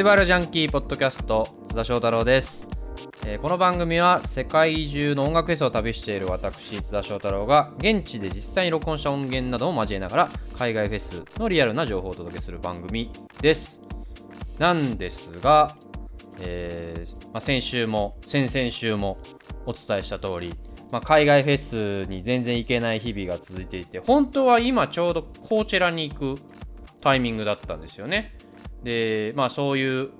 ティバルジャンキーポッドキャスト津田翔太郎です、えーこの番組は世界中の音楽フェスを旅している私津田翔太郎が現地で実際に録音した音源などを交えながら海外フェスのリアルな情報をお届けする番組です。なんですが、えーまあ、先週も先々週もお伝えした通り、まあ、海外フェスに全然行けない日々が続いていて本当は今ちょうどコーチェラに行くタイミングだったんですよね。でまあそういう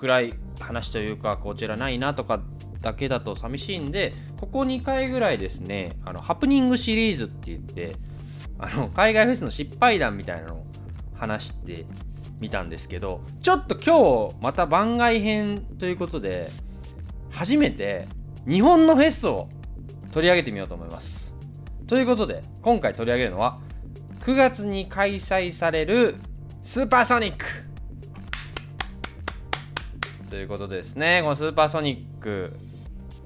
暗い話というかこちらないなとかだけだと寂しいんでここ2回ぐらいですねあのハプニングシリーズって言ってあの海外フェスの失敗談みたいなのを話してみたんですけどちょっと今日また番外編ということで初めて日本のフェスを取り上げてみようと思います。ということで今回取り上げるのは9月に開催されるスーパーソニックということですね。このスーパーソニック。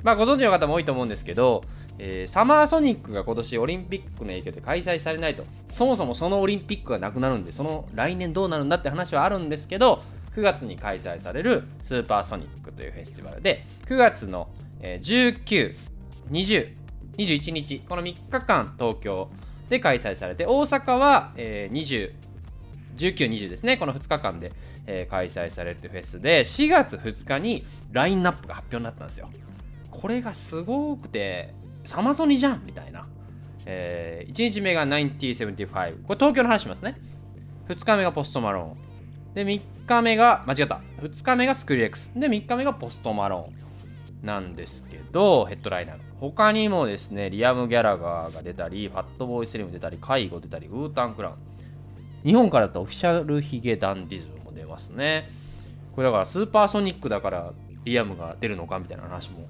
まあご存知の方も多いと思うんですけど、えーサマーソニックが今年オリンピックの影響で開催されないと。そもそもそのオリンピックがなくなるんでその来年どうなるんだって話はあるんですけど9月に開催されるスーパーソニックというフェスティバルで9月の、19、20、21日この3日間東京で開催されて大阪は、え20 19、20ですね、この2日間で、えー開催されるフェスで、4月2日にラインナップが発表になったんですよ。これがすごくて、サマソニじゃんみたいな。え1日目が9075、これ東京の話しますね。2日目がポストマロン。で、3日目が、間違った。2日目がスクリレックス。で、3日目がポストマロン。なんですけど、ヘッドライナー。他にもですね、リアム・ギャラガーが出たり、ファットボーイ・スリム出たり、介護出たり、ウータン・クラウン。日本からだとオフィシャルヒゲダンディズますね。これだからスーパーソニックだからリアムが出るのかみたいな話も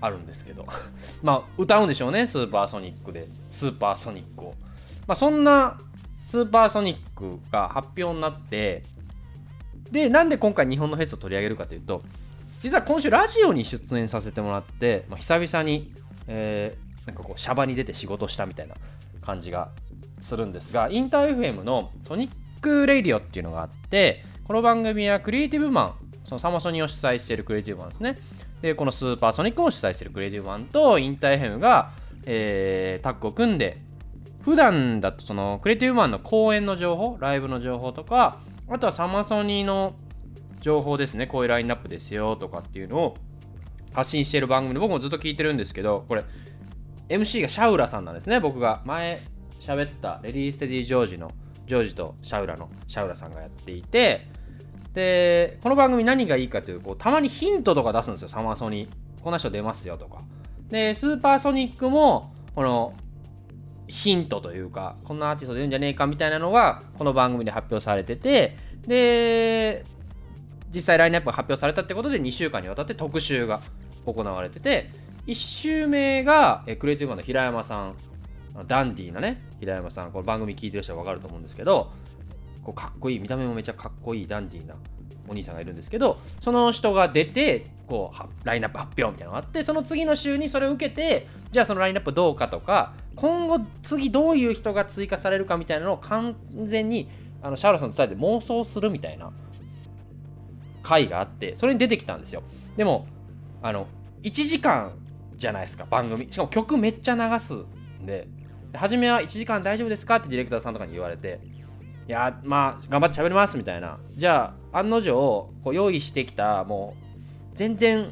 あるんですけど。まあ歌うんでしょうね、スーパーソニックで。スーパーソニックを。まあそんなスーパーソニックが発表になって、で、なんで今回日本のフェスを取り上げるかというと、実は今週ラジオに出演させてもらって、まあ、久々に、えーなんかこうシャバに出て仕事したみたいな感じがするんですがインター FM の Sonic Radio っていうのがあってこの番組はクリエイティブマンそのサマソニを主催しているクリエイティブマンですね。でこのスーパーソニックを主催しているクリエイティブマンとインター FM が、えータッグを組んで普段だとそのクリエイティブマンの公演の情報ライブの情報とかあとはサマソニの情報ですね。こういうラインナップですよとかっていうのを発信している番組で僕もずっと聞いてるんですけどこれ MC がシャウラさんなんですね。僕が前喋ったレディーステディジョージのジョージとシャウラのシャウラさんがやっていてでこの番組何がいいかというとたまにヒントとか出すんですよ。サマソニ。こんな人出ますよとか。でスーパーソニックもこのヒントというかこんなアーティスト出るんじゃねえかみたいなのがこの番組で発表されててで実際ラインナップが発表されたってことで2週間にわたって特集が行われてて1週目がえクリエイティブマンの平山さん。ダンディーなね平山さん。この番組聞いてる人は分かると思うんですけどこうかっこいい見た目もめちゃかっこいいダンディーなお兄さんがいるんですけどその人が出てこうラインナップ発表みたいなのがあってその次の週にそれを受けてじゃあそのラインナップどうかとか今後次どういう人が追加されるかみたいなのを完全にあのシャーロさんと伝えて妄想するみたいな回があってそれに出てきたんですよ。でもあの1時間じゃないですか番組。しかも曲めっちゃ流すんで初めは1時間大丈夫ですかってディレクターさんとかに言われていやまあ頑張って喋りますみたいな。じゃあ案の定こう用意してきたもう全然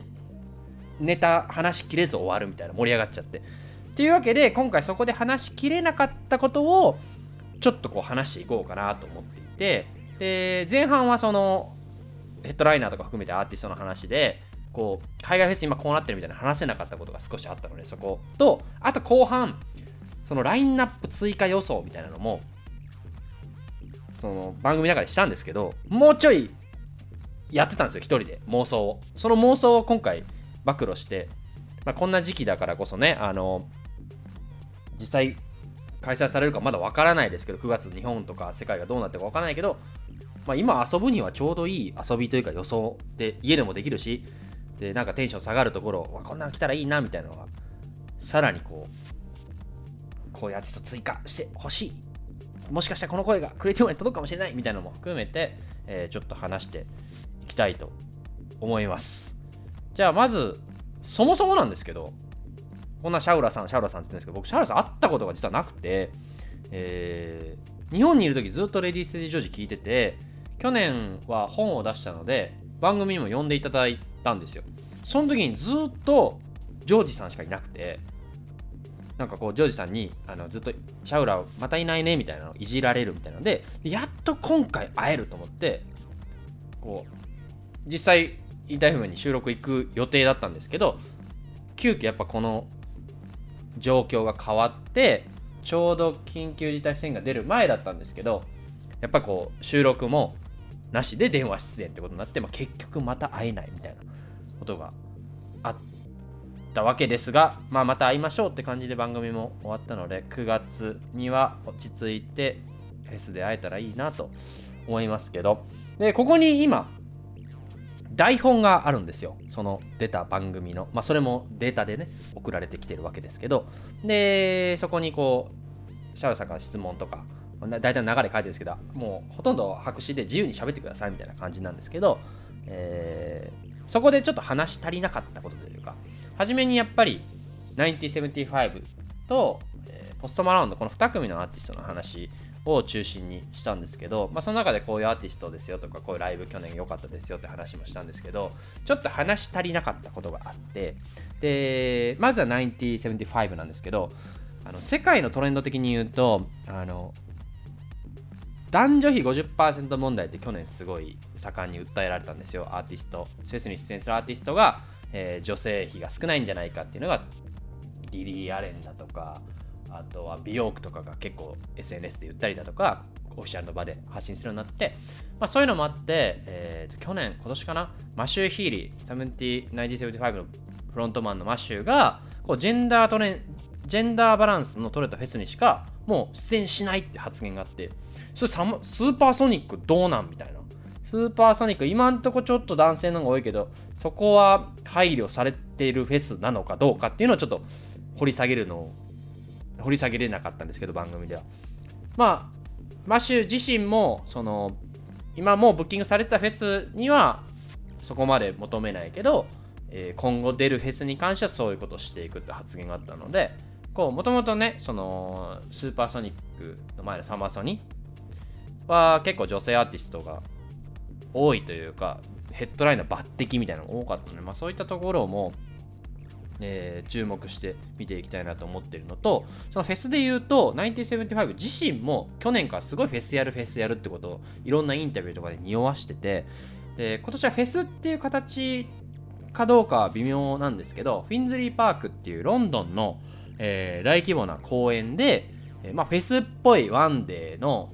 ネタ話しきれず終わるみたいな盛り上がっちゃって。っていうわけで今回そこで話しきれなかったことをちょっとこう話していこうかなと思っていて。で前半はそのヘッドライナーとか含めてアーティストの話でこう海外フェス今こうなってるみたいな話せなかったことが少しあったのでそことあと後半そのラインナップ追加予想みたいなのもその番組の中でしたんですけどもうちょいやってたんですよ一人で妄想を。その妄想を今回暴露して、まあ、こんな時期だからこそねあの実際開催されるかまだわからないですけど9月日本とか世界がどうなってかわからないけど、まあ、今遊ぶにはちょうどいい遊びというか予想で家でもできるしでなんかテンション下がるところわこんなの来たらいいなみたいなのがさらにこうこういうアーティスト追加してほしいもしかしたらこの声がクリエイティブに届くかもしれないみたいなのも含めて、えーちょっと話していきたいと思います。じゃあまずそもそもなんですけどこんなシャウラさんシャウラさんって言うんですけど僕シャウラさん会ったことが実はなくて、えー、日本にいる時ずっとレディーステージジョージ聞いてて去年は本を出したので番組にも呼んでいただいたんですよ。その時にずっとジョージさんしかいなくてなんかこうジョージさんにあのずっとシャウラーまたいないねみたいなのをいじられるみたいなのでやっと今回会えると思ってこう実際インターフに収録行く予定だったんですけど急遽やっぱこの状況が変わってちょうど緊急事態宣言が出る前だったんですけどやっぱこう収録もなしで電話出演ってことになって、まあ、結局また会えないみたいなことがあってたわけですが、まあ、また会いましょうって感じで番組も終わったので9月には落ち着いてフェスで会えたらいいなと思いますけど。でここに今台本があるんですよ。その出た番組の。まあそれもデータでね送られてきてるわけですけど。でそこにこうシャウさんから質問とか大体の流れ書いてるんですけどもうほとんど白紙で自由に喋ってくださいみたいな感じなんですけど、えー、そこでちょっと話足りなかったことというか初めにやっぱり1975と、えー、ポストマラウンドこの2組のアーティストの話を中心にしたんですけど、まあ、その中でこういうアーティストですよとかこういうライブ去年良かったですよって話もしたんですけどちょっと話足りなかったことがあってでまずは1975なんですけどあの世界のトレンド的に言うとあの男女比50%問題って去年すごい盛んに訴えられたんですよ。アーティストセスに出演するアーティストが、えー、女性比が少ないんじゃないかっていうのがリリー・アレンだとかあとは美容区とかが結構 SNS で言ったりだとかオフィシャルの場で発信するようになって、まあ、そういうのもあって、えー、去年今年かなマシュー・ヒーリー1975のフロントマンのマシューがこうジェンダートレジェンダーバランスの取れたフェスにしかもう出演しないって発言があってそれスーパーソニックどうなんみたいな。スーパーソニック今んとこちょっと男性の方が多いけどそこは配慮されているフェスなのかどうかっていうのをちょっと掘り下げるのを掘り下げれなかったんですけど番組では。まあマシュ自身もその今もうブッキングされてたフェスにはそこまで求めないけど、えー、今後出るフェスに関してはそういうことをしていくって発言があったのでこうもともとねそのスーパーソニックの前のサマソニは結構女性アーティストが多いというかヘッドラインの抜擢みたいなのが多かったので、まあ、そういったところもえー、注目して見ていきたいなと思ってるのとそのフェスで言うと1975自身も去年からすごいフェスやるフェスやるってことをいろんなインタビューとかで匂わしててで今年はフェスっていう形かどうかは微妙なんですけどフィンズリーパークっていうロンドンの、えー、大規模な公園で、えー、まあ、フェスっぽいワンデーの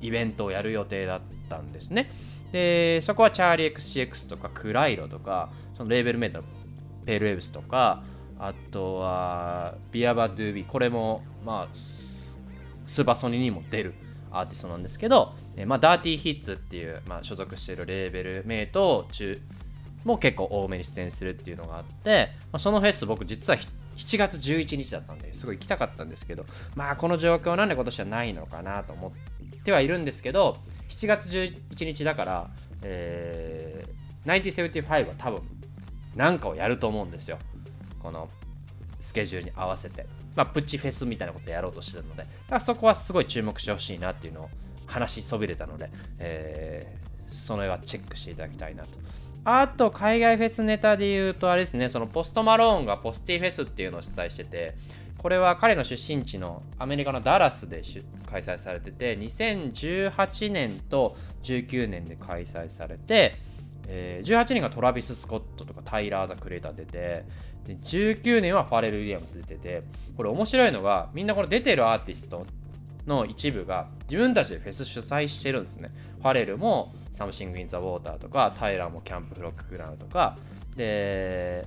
イベントをやる予定だったんですね。でそこはチャーリー XCX とかクライロとかそのレーベルメイトのペールウェブスとかあとはビアバドゥービーこれもまあスーパーソニーにも出るアーティストなんですけど、えまあ、ダーティーヒッツっていう、まあ、所属しているレーベルメイト中も結構多めに出演するっていうのがあって、まあ、そのフェス僕実は7月11日だったんですごい行きたかったんですけどまあこの状況なんで今年はないのかなと思ってはいるんですけど7月11日だから、えー、1975は多分なんかをやると思うんですよ。このスケジュールに合わせて、まあ、プチフェスみたいなことやろうとしてるので。だからそこはすごい注目してほしいなっていうのを話しそびれたので、えー、その絵はチェックしていただきたいなと。あと海外フェスネタで言うとあれですねそのポストマローンがポスティフェスっていうのを主催しててこれは彼の出身地のアメリカのダラスで開催されてて2018年と19年で開催されてえー、18年がトラビス・スコットとかタイラー・ザ・クレーター出てで19年はファレル・ウィリアムス出ててこれ面白いのがみんなこの出てるアーティストの一部が自分たちでフェス主催してるんですね。ファレルも Something in the Water とかタイラーも Camp Flog Gnaw とかで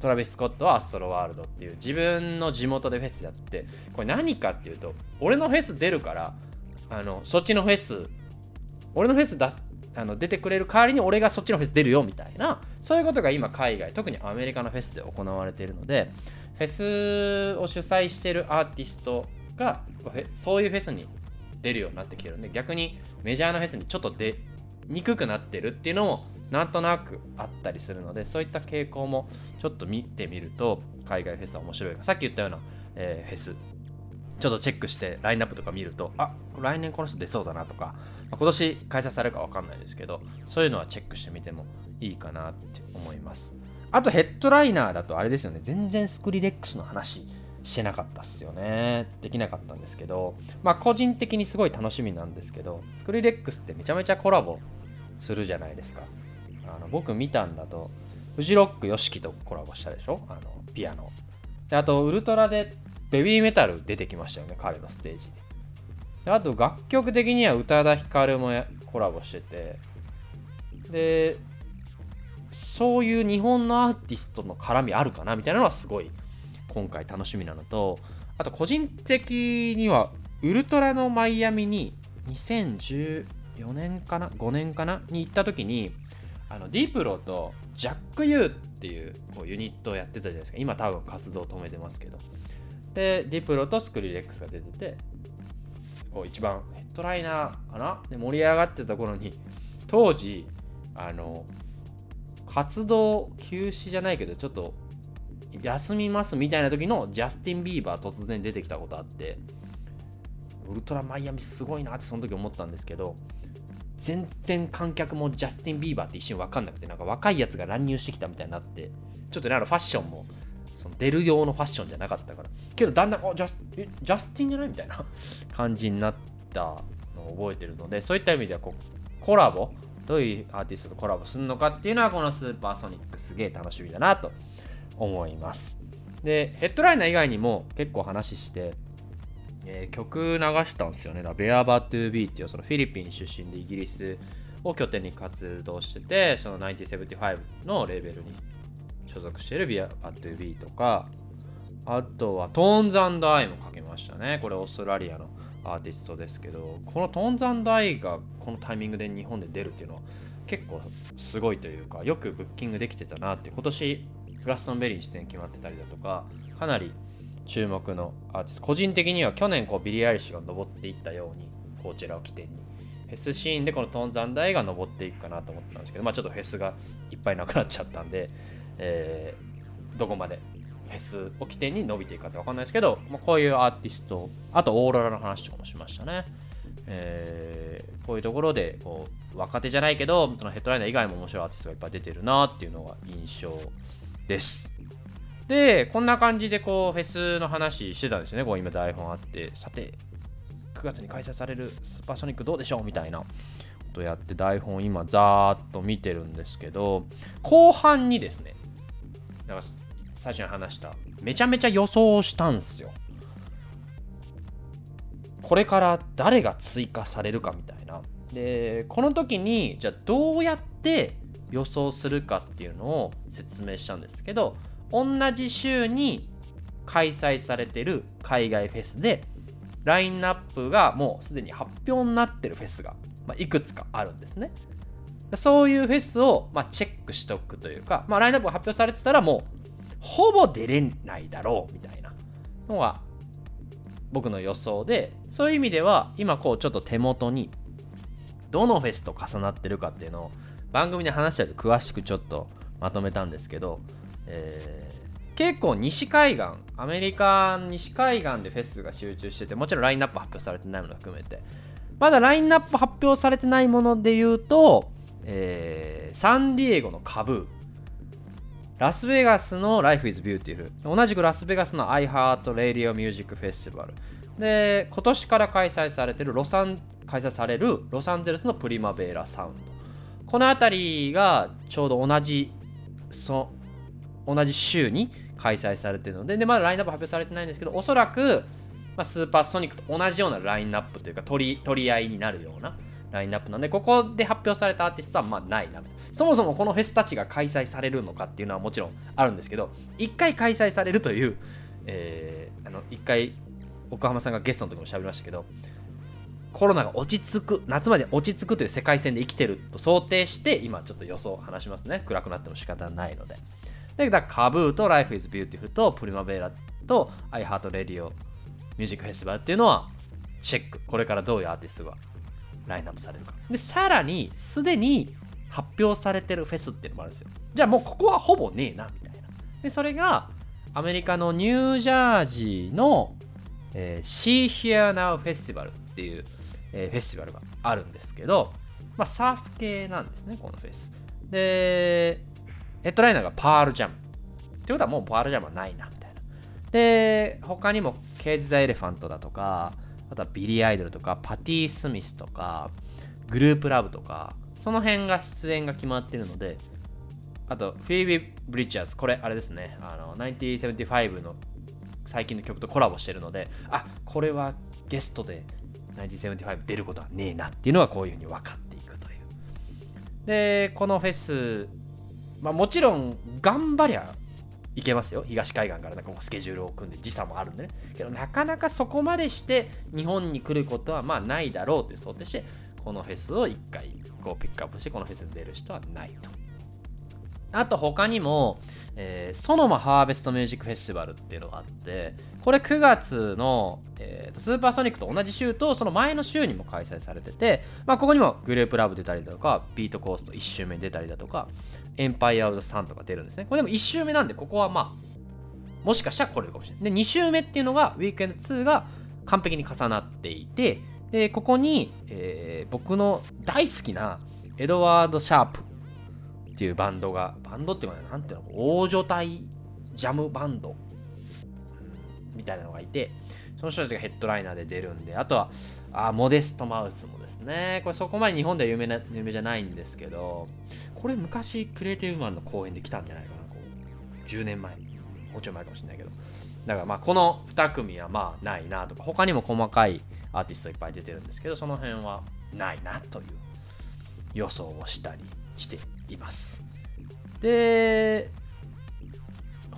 トラビス・スコットは Astroworld っていう自分の地元でフェスやってこれ何かっていうと俺のフェス出るからあのそっちのフェス俺のフェス出あの出てくれる代わりに俺がそっちのフェス出るよみたいな。そういうことが今海外特にアメリカのフェスで行われているのでフェスを主催しているアーティストがそういうフェスに出るようになってきてるんで逆にメジャーなフェスにちょっと出にくくなってるっていうのもなんとなくあったりするのでそういった傾向もちょっと見てみると海外フェスは面白いか。さっき言ったような、えー、フェス。ちょっとチェックしてラインナップとか見るとあ来年この人出そうだなとか、まあ、今年開催されるか分かんないですけどそういうのはチェックしてみてもいいかなって思います。あとヘッドライナーだとあれですよね。全然スクリレックスの話してなかったっすよね。できなかったんですけどまあ個人的にすごい楽しみなんですけどスクリレックスってめちゃめちゃコラボするじゃないですか。あの僕見たんだとフジロックヨシキとコラボしたでしょ？あのピアノ。であとウルトラでベビーメタル出てきましたよね彼のステージに。であと楽曲的には宇多田ヒカルもコラボしてて。でそういう日本のアーティストの絡みあるかなみたいなのはすごい今回楽しみなのとあと個人的にはウルトラのマイアミに2014年かな？5年かな？に行った時にあのディプロとジャック・ユーっていうこうユニットをやってたじゃないですか。今多分活動を止めてますけど。でディプロとスクリレックスが出ててこう一番ヘッドライナーかな。で盛り上がってた頃に当時あの活動休止じゃないけどちょっと休みますみたいな時のジャスティン・ビーバー突然出てきたことあってウルトラマイアミすごいなってその時思ったんですけど全然観客もジャスティン・ビーバーって一瞬分かんなくてなんか若いやつが乱入してきたみたいになってちょっとねあのファッションもその出る用のファッションじゃなかったから。けどだんだんジャスジャスティンじゃないみたいな 感じになったのを覚えてるのでそういった意味ではこうコラボどういうアーティストとコラボするのかっていうのはこのスーパーソニックすげえ楽しみだなと思います。でヘッドライナー以外にも結構話して、えー、曲流したんですよね。だベアバトゥービーっていうそのフィリピン出身でイギリスを拠点に活動しててその1975のレーベルに所属してる beabadoobee とか。あとは Tones And I もかけましたね。これオーストラリアのアーティストですけど。この Tones And I がこのタイミングで日本で出るっていうのは結構すごいというかよくブッキングできてたなって。今年グラストンベリーに出演決まってたりだとかかなり注目のアーティスト。個人的には去年こうビリー・アイリッシュが登っていったようにこちらを起点に。フェスシーンでこのトーンザンダイが登っていくかなと思ったんですけどまあちょっとフェスがいっぱいなくなっちゃったんで、えー、どこまでフェスを起点に伸びていくかって分かんないですけど、まあ、こういうアーティストあとオーロラの話とかもしましたね。えー、こういうところでこう若手じゃないけどそのヘッドライナー以外も面白いアーティストがいっぱい出てるなっていうのが印象です。で、こんな感じでこうフェスの話してたんですよね。こう今台本あって、さて、9月に開催されるスーパーソニックどうでしょうみたいなことやって台本今ざーっと見てるんですけど、後半にですね、だから最初に話した、めちゃめちゃ予想したんですよ。これから誰が追加されるかみたいな。で、この時に、じゃあどうやって予想するかっていうのを説明したんですけど同じ週に開催されてる海外フェスでラインナップがもうすでに発表になってるフェスが、ま、いくつかあるんですね。そういうフェスを、ま、チェックしておくというか、まあ、ラインナップが発表されてたらもうほぼ出れないだろうみたいなのが僕の予想でそういう意味では今こうちょっと手元にどのフェスと重なってるかっていうのを番組で話したり詳しくちょっとまとめたんですけど、えー、結構西海岸アメリカ西海岸でフェスが集中しててもちろんラインナップ発表されてないもの含めて。まだラインナップ発表されてないもので言うと、えー、サンディエゴのカブー。ラスベガスの Life is Beautiful 同じくラスベガスの iHeart Radio Music Festival で今年から開催されてるロサン開催されるロサンゼルスのプリマベーラサウンド。この辺りがちょうど同じそ同じ週に開催されているのででまだラインナップ発表されてないんですけどおそらく、まあ、スーパーソニックと同じようなラインナップというか取り取り合いになるようなラインナップなんでここで発表されたアーティストはまあないなそもそもこのフェスたちが開催されるのかっていうのはもちろんあるんですけど1回開催されるという、えー、あの1回岡浜さんがゲストの時も喋りましたけどコロナが落ち着く夏まで落ち着くという世界線で生きてると想定して今ちょっと予想を話しますね。暗くなっても仕方ないので。だからカブーと Life is Beautiful とプリマベーラと I Heart Radio ミュージックフェスティバルっていうのはチェック。これからどういうアーティストがラインナップされるか。でさらにすでに発表されてるフェスっていうのもあるんですよ。じゃあもうここはほぼねえなみたいな。でそれがアメリカのニュージャージーの、えー、She Here Now Festival っていう、えー、フェスティバルがあるんですけど、まあ、サーフ系なんですねこのフェス。でヘッドライナーがパールジャム。ってことはもうパールジャムはないなみたいな。で他にもケージ・ザ・エレファントだとかあとはビリー・アイドルとかパティ・スミスとかグループラブとかその辺が出演が決まってるのであとフィービー・ブリッチャーズこれあれですね。あの1975の最近の曲とコラボしてるのであこれはゲストで1975出ることはねえなっていうのはこういうふうに分かっていくという。でこのフェスまあもちろん頑張りゃいけますよ。東海岸からなんかもうスケジュールを組んで時差もあるんでね。けどなかなかそこまでして日本に来ることはまあないだろうという想定してこのフェスを1回こうピックアップしてこのフェスに出る人はないと。あと他にも、えー、 Sonoma Harvest Music Festival っていうのがあってこれ9月の、えーと、スーパーソニックと同じ週とその前の週にも開催されてて、まあ、ここにも Grouplove 出たりだとか Best Coast 1周目出たりだとか Empire of the Sun とか出るんですね。これでも1周目なんでここはまあもしかしたら来れるかもしれない。で2周目っていうのがウィークエンド2が完璧に重なっていてでここに、えー、僕の大好きなエドワード・シャープっていうバンドが、バンドっていうか、なんていうの、大所帯ジャムバンドみたいなのがいて、その人たちがヘッドライナーで出るんで、あとは、あモデストマウスもですね、これそこまで日本では有名な有名じゃないんですけど、これ昔クリエイティブマンの公演で来たんじゃないかな、こう10年前、もうちょい前かもしれないけど。だからまあこの2組はまあないなとか、他にも細かいアーティストいっぱい出てるんですけど、その辺はないなという予想をしたりしています。で、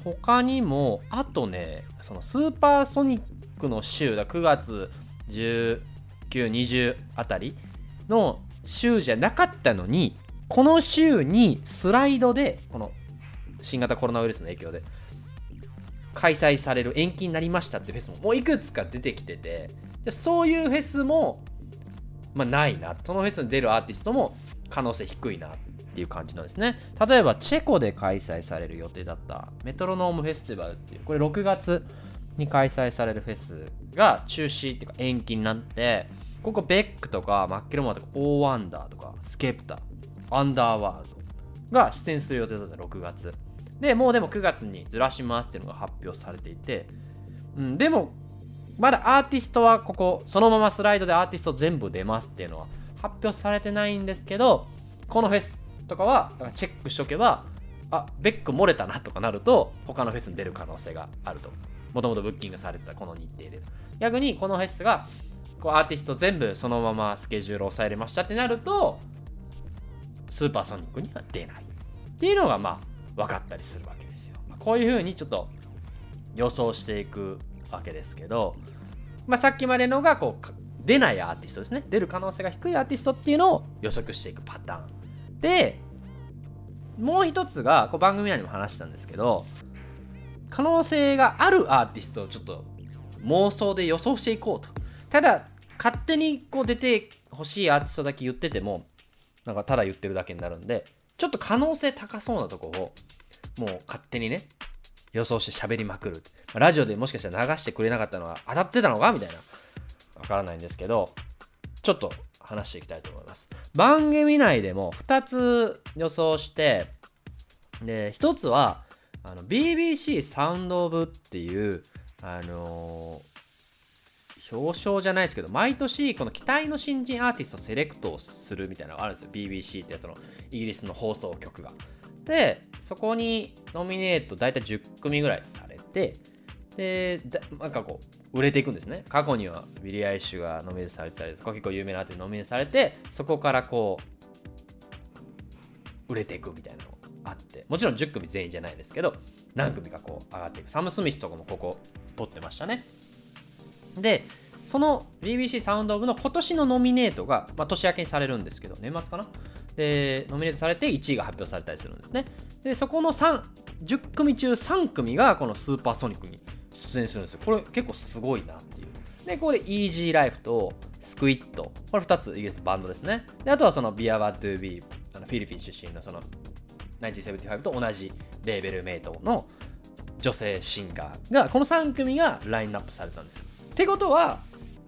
他にも、あとね、そのスーパーソニックの週だ、9月19、20あたりの週じゃなかったのに、この週にスライドで、この新型コロナウイルスの影響で、開催される延期になりましたってフェスももういくつか出てきてて、そういうフェスも、まあ、ないな。そのフェスに出るアーティストも可能性低いなっていう感じなんですね。例えば、チェコで開催される予定だったメトロノームフェスティバルっていう、これ6月に開催されるフェスが中止っていうか延期になって、ここベックとかマッケルモアとかオーワンダーとかスケプタアンダーワールドが出演する予定だった6月。で、もうでも9月にずらしますっていうのが発表されていて、うん、でも、まだアーティストはここ、そのままスライドでアーティスト全部出ますっていうのは発表されてないんですけど、このフェスとかはチェックしとけば、あ、ベック漏れたなとかなると、他のフェスに出る可能性があると。もともとブッキングされてたこの日程で。逆にこのフェスが、こうアーティスト全部そのままスケジュールを抑えれましたってなると、スーパーソニックには出ない。っていうのがまあ分かったりするわけですよ。まあ、こういうふうにちょっと予想していくわけですけど、まあ、さっきまでのがこう出ないアーティストですね。出る可能性が低いアーティストっていうのを予測していくパターン。で、もう一つが、こう番組内にも話したんですけど、可能性があるアーティストをちょっと妄想で予想していこうと。ただ、勝手にこう出てほしいアーティストだけ言ってても、なんかただ言ってるだけになるんで、ちょっと可能性高そうなとこを、もう勝手にね、予想して喋りまくる。ラジオでもしかしたら流してくれなかったのは当たってたのかみたいな。わからないんですけど、ちょっと話していきたいと思います。番組内でも2つ予想して、で、1つは、BBC サウンドオブっていう、あのー、表彰じゃないですけど、毎年この期待の新人アーティストセレクトをするみたいなのがあるんですよ。BBC ってやつのイギリスの放送局が。で、そこにノミネート大体10組ぐらいされて、で、なんかこう、売れていくんですね。過去にはウィリー・アイッシュがノミネートされてたりとか、結構有名なアーティストノミネートされて、そこからこう、売れていくみたいなのがあって、もちろん10組全員じゃないですけど、何組かこう上がっていく。サム・スミスとかもここ取ってましたね。で、その BBC サウンドオブの今年のノミネートが、まあ、年明けにされるんですけど、年末かな？で、ノミネートされて1位が発表されたりするんですね。で、そこの3、10組中3組がこのスーパーソニックに出演するんですよ。これ結構すごいなっていう。で、ここで Easy Life とスクイットこれ2つイギリスバンドですねであとはそのビアバトゥービーあのフィリピン出身のその1975と同じレーベルメイトの女性シンガーがこの3組がラインナップされたんですよってことは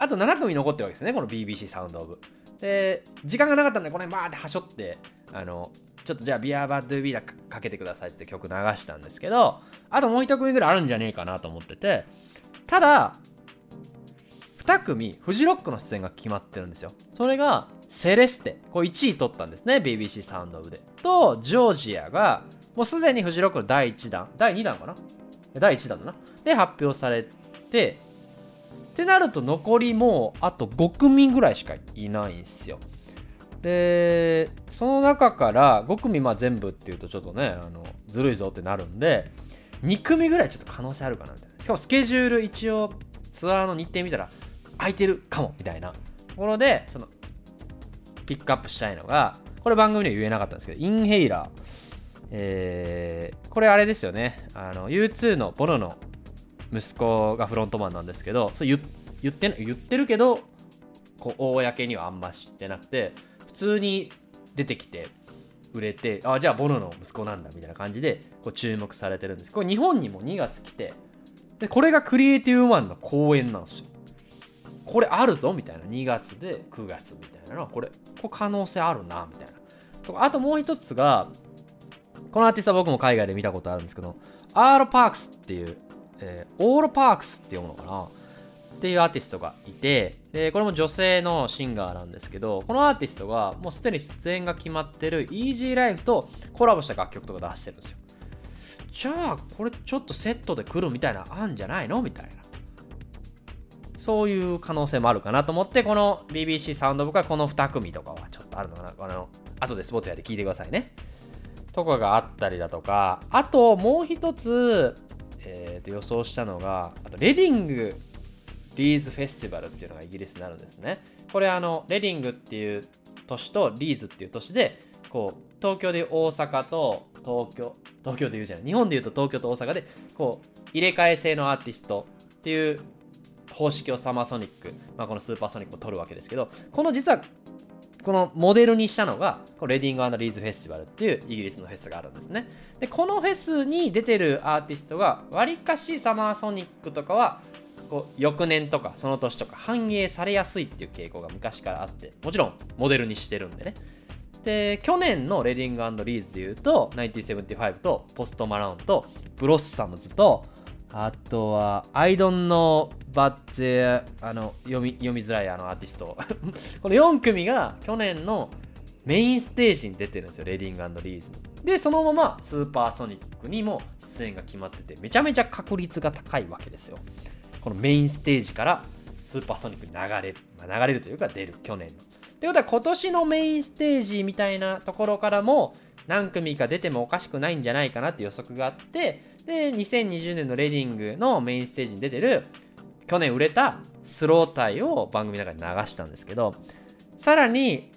あと7組残ってるわけですねこの BBC サウンドオブ。で時間がなかったんでこの辺バーってはしょってあのちょっとじゃあビアバッドビーダかけてくださいって曲流したんですけどあともう1組ぐらいあるんじゃねえかなと思っててただ2組フジロックの出演が決まってるんですよ。それがセレステ。これ1位取ったんですね BBC サウンドオブで。とジョージアがもうすでにフジロックの第1弾第2弾かな？第1弾だな。で発表されてってなると残りもうあと5組ぐらいしかいないんですよ。でその中から5組まあ全部っていうとちょっとねあのずるいぞってなるんで2組ぐらいちょっと可能性あるかなみたいな。しかもスケジュール一応ツアーの日程見たら空いてるかもみたいな。ところでそのピックアップしたいのがこれ番組では言えなかったんですけどインヘイラー。えー、これあれですよね。あの U2 のボノの息子がフロントマンなんですけどそう言言って言ってるけどこう公にはあんま知ってなくて普通に出てきて売れてあじゃあボノの息子なんだみたいな感じでこう注目されてるんです。これ日本にも2月来てでこれがクリエイティブマンの公演なんですよ。これあるぞみたいな。2月で9月みたいなのこれこれ可能性あるなみたいな。あともう一つがこのアーティストは僕も海外で見たことあるんですけどアーロ・パークスっていう、えー、オーロ・パークスって読むのかな？っていうアーティストがいてでこれも女性のシンガーなんですけどこのアーティストがもうすでに出演が決まってる Easy Life とコラボした楽曲とか出してるんですよ。じゃあこれちょっとセットで来るみたいなあんじゃないの？みたいな。そういう可能性もあるかなと思ってこの BBC サウンド僕はこの2組とかはちょっとあるのかな？あの後でスポットやで聞いてくださいね。とかがあったりだとか。あともう一つ、えー、と予想したのがあとレディングリーズフェスティバルっていうのがイギリスになるんですね。これあのレディングっていう都市とリーズっていう都市でこう東京で大阪と東京東京で言うじゃない日本で言うと東京と大阪でこう入れ替え制のアーティストっていう方式をサマーソニック、まあ、このスーパーソニックを取るわけですけどこの実はこのモデルにしたのがこレディングリーズフェスティバルっていうイギリスのフェスがあるんですね。でこのフェスに出てるアーティストがわりかしサマーソニックとかはこう翌年とかその年とか反映されやすいっていう傾向が昔からあってもちろんモデルにしてるんでね。で去年のレディングリーズでいうと1975とポスト・マローンとブロッサムズとあとは、I don't know, but あの読み読みづらいあのアーティスト。この4組が去年のメインステージに出てるんですよ、レディングリーズにで、そのままスーパーソニックにも出演が決まってて、めちゃめちゃ確率が高いわけですよ。このメインステージからスーパーソニックに流れる。まあ、流れるというか出る、去年の。ということは今年のメインステージみたいなところからも何組か出てもおかしくないんじゃないかなって予測があって、で、2020年のレディングのメインステージに出てる、去年売れたスロータイを番組の中に流したんですけど、さらに、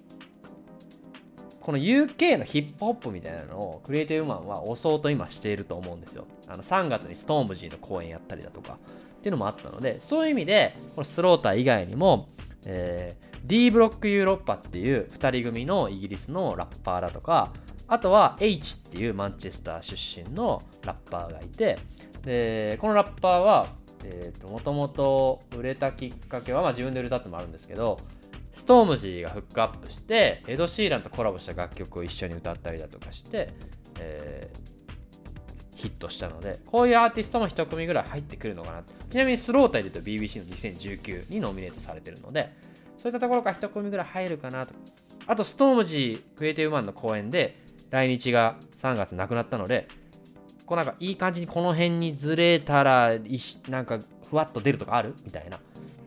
この UK のヒップホップみたいなのをクリエイティブマンは押そうと今していると思うんですよ。あの3月にストームジーの公演やったりだとかっていうのもあったので、そういう意味で、このスローター以外にも、えー、D ブロックユーロッパっていう2人組のイギリスのラッパーだとか、あとは H っていうマンチェスター出身のラッパーがいて、で、このラッパーは、えっ、と、もともと売れたきっかけは、まあ自分で売れたってもあるんですけど、ストームジーがフックアップして、エド・シーランとコラボした楽曲を一緒に歌ったりだとかして、えー、ヒットしたので、こういうアーティストも一組ぐらい入ってくるのかなちなみにスロータイで言うと BBC の2019にノミネートされてるので、そういったところから一組ぐらい入るかなと。あと、ストームジークリエイティブマンの公演で、来日が3月なくなったので、こうなんかいい感じにこの辺にずれたら、なんかふわっと出るとかある？みたいな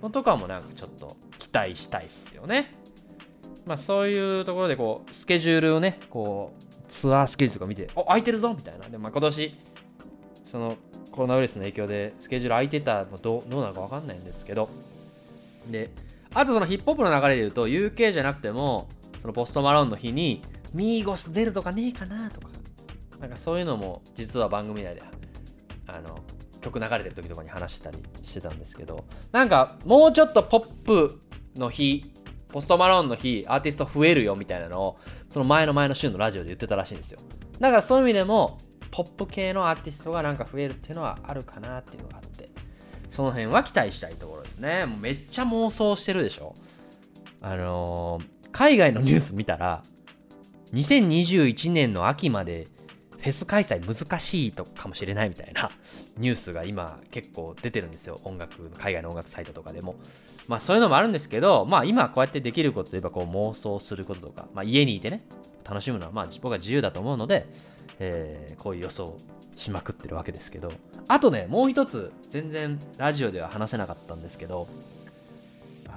のとかもなんかちょっと期待したいっすよね。まあそういうところでこう、スケジュールをね、こう、ツアースケジュールとか見て、お、空いてるぞみたいな。で、まあ今年、そのコロナウイルスの影響でスケジュール空いてたのどどうなのかわかんないんですけど、で、あとそのヒップホップの流れで言うと、UK じゃなくても、そのポストマラウンの日に、ミーゴス出るとかねえかなとか、なんかそういうのも実は番組内で、あの、曲流れてる時とかに話したりしてたんですけど、なんかもうちょっとポップの日ポストマローンの日アーティスト増えるよみたいなのをその前の前の週のラジオで言ってたらしいんですよ。だからそういう意味でもポップ系のアーティストがなんか増えるっていうのはあるかなっていうのがあってその辺は期待したいところですね。もうめっちゃ妄想してるでしょ。あのー、海外のニュース見たら2021年の秋までフェス開催難しいとかもしれないみたいなニュースが今結構出てるんですよ音楽海外の音楽サイトとかでも。まあそういうのもあるんですけどまあ今こうやってできることといえばこう妄想することとか、まあ、家にいてね楽しむのはまあ僕は自由だと思うので、えー、こういう予想しまくってるわけですけどあとねもう一つ全然ラジオでは話せなかったんですけど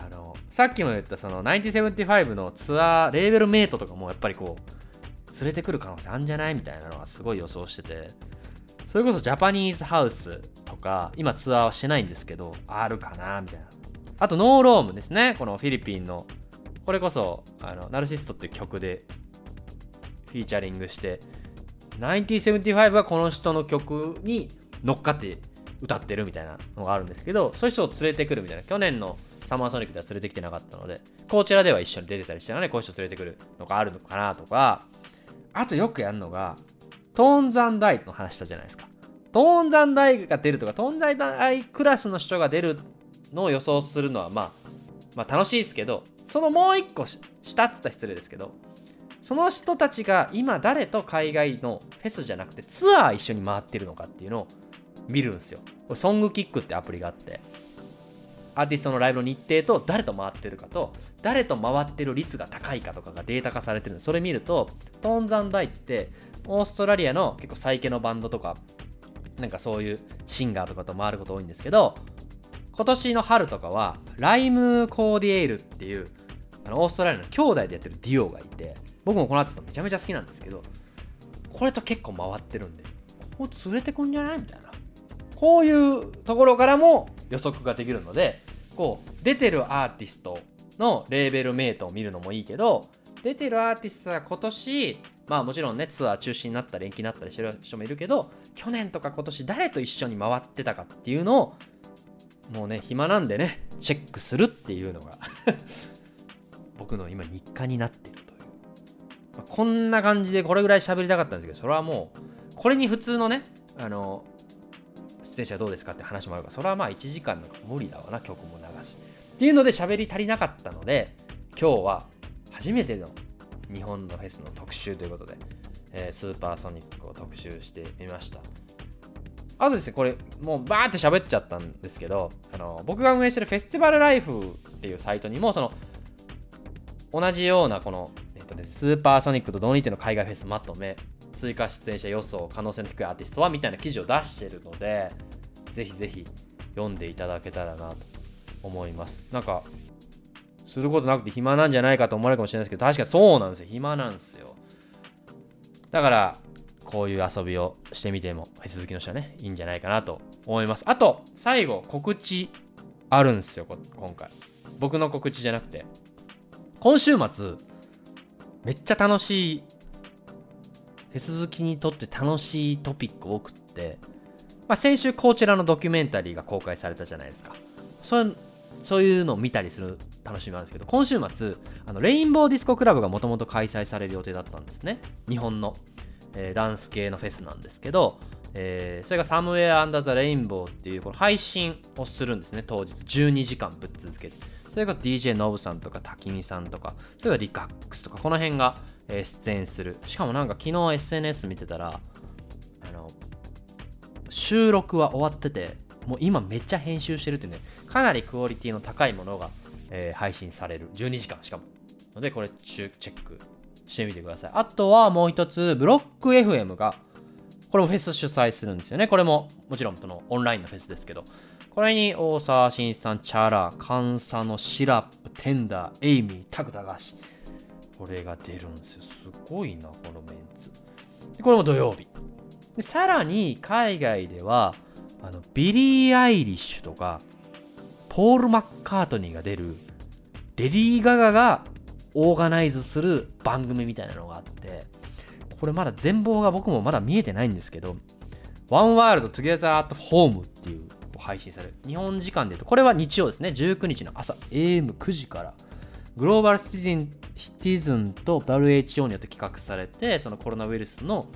あのさっきも言ったその1975のツアーレーベルメイトとかもやっぱりこう連れてくる可能性あるんじゃないみたいなのはすごい予想しててそれこそジャパニーズハウスとか今ツアーはしてないんですけどあるかなみたいな。あとノーロームですねこのフィリピンの。これこそあのナルシストっていう曲でフィーチャリングして1975はこの人の曲に乗っかって歌ってるみたいなのがあるんですけどそういう人を連れてくるみたいな。去年のサマーソニックでは連れてきてなかったのでこちらでは一緒に出てたりしてのでこういう人連れてくるのがあるのかなとかあとよくやるのが、トーンザンダイの話したじゃないですか。トーンザンダイが出るとか、トーンザンダイクラスの人が出るのを予想するのは、まあ、まあ楽しいですけど、そのもう一個下って言ったら失礼ですけど、その人たちが今誰と海外のフェスじゃなくてツアー一緒に回ってるのかっていうのを見るんですよ。これソングキックってアプリがあって、アーティストのライブの日程と誰と回ってるかと誰と回ってる率が高いかとかがデータ化されてるんでそれ見るとトーンザンダイってオーストラリアの結構最近のバンドとかなんかそういうシンガーとかと回ること多いんですけど今年の春とかはライムコーディエイルっていうあのオーストラリアの兄弟でやってるデュオがいて僕もこのアーティストめちゃめちゃ好きなんですけどこれと結構回ってるんでここ連れてくんじゃない？みたいな。こういうところからも予測ができるのでこう出てるアーティストのレーベルメイトを見るのもいいけど出てるアーティストは今年まあもちろんねツアー中止になったり延期になったりしてる人もいるけど去年とか今年誰と一緒に回ってたかっていうのをもうね暇なんでねチェックするっていうのが 僕の今日課になってるという、まあ、こんな感じでこれぐらい喋りたかったんですけどそれはもうこれに普通のねあの出演者どうですかって話もあるからそれはまあ1時間の無理だわな曲も流しっていうので喋り足りなかったので今日は初めての日本のフェスの特集ということで、えー、スーパーソニックを特集してみました。あとですねこれもうバーって喋っちゃったんですけどあの僕が運営してるフェスティバルライフっていうサイトにもその同じようなこの、えっとね、スーパーソニックと同日の海外フェスまとめ追加出演者予想可能性の低いアーティストはみたいな記事を出してるのでぜひぜひ読んでいただけたらなと。思います。なんかすることなくて暇なんじゃないかと思われるかもしれないですけど確かにそうなんですよ。暇なんですよ。だからこういう遊びをしてみてもフェス好きの人はねいいんじゃないかなと思います。あと最後告知あるんですよ今回。僕の告知じゃなくて。今週末めっちゃ楽しいフェス好きにとって楽しいトピック多くって、まあ、先週こちらのドキュメンタリーが公開されたじゃないですか。そうそういうのを見たりする楽しみもあるんですけど今週末あのレインボーディスコクラブがもともと開催される予定だったんですね。日本の、えー、ダンス系のフェスなんですけど、えー、それが Somewhere Under The Rainbow っていうこの配信をするんですね。当日12時間ぶっ続けでそれが DJ ノブさんとか瀧見さんとかそれから Licaxxx とかこの辺が、えー、出演する。しかもなんか昨日 SNS 見てたらあの収録は終わっててもう今めっちゃ編集してるってねかなりクオリティの高いものが、えー、配信される12時間しかものでこれチェックしてみてくださいあとはもう一つブロック FM がこれもフェス主催するんですよねこれももちろんそのオンラインのフェスですけどこれに大沢慎一さん、チャラ、カンサのシラップ、テンダー、エイミー、タクタガシ。これが出るんですよ。すごいな、このメンツ。これも土曜日。でさらに海外ではあのビリー・アイリッシュとかポール・マッカートニーが出るレディー・ガガがオーガナイズする番組みたいなのがあってこれまだ全貌が僕もまだ見えてないんですけど One World Together at Home っていう配信される。日本時間でいうとこれは日曜ですね。19日の朝。AM9 時から。グローバルシティズンと WHO によって企画されてそのコロナウイルスの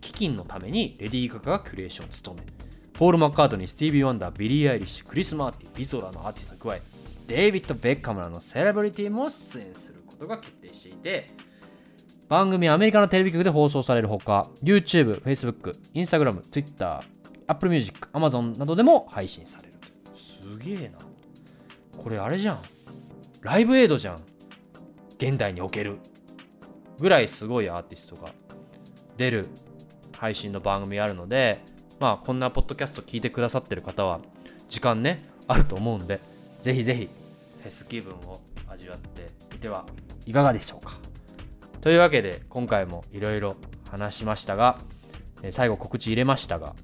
基金のためにレディー・ガガがキュレーションを務める。ポール・マッカートニー、スティービー・ワンダー、ビリー・アイリッシュ、クリス・マーティン、リゾらのアーティストに加え、デイビッド・ベッカムらのセレブリティも出演することが決定していて、番組はアメリカのテレビ局で放送されるほか、YouTube、Facebook、Instagram、Twitter、Apple Music、Amazon などでも配信される。すげえな。これあれじゃん。ライブエイドじゃん。現代における。ぐらいすごいアーティストが出る配信の番組あるので、まあこんなポッドキャスト聞いてくださってる方は時間ね、あると思うんで、ぜひぜひフェス気分を味わってみてはいかがでしょうか。というわけで今回もいろいろ話しましたが、最後告知入れましたが、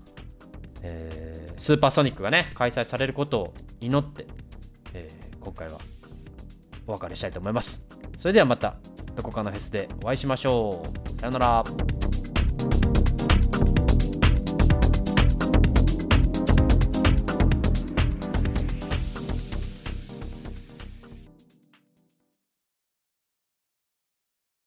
えースーパーソニックがね開催されることを祈って、えー今回はお別れしたいと思います。それではまたどこかのフェスでお会いしましょう。さよなら。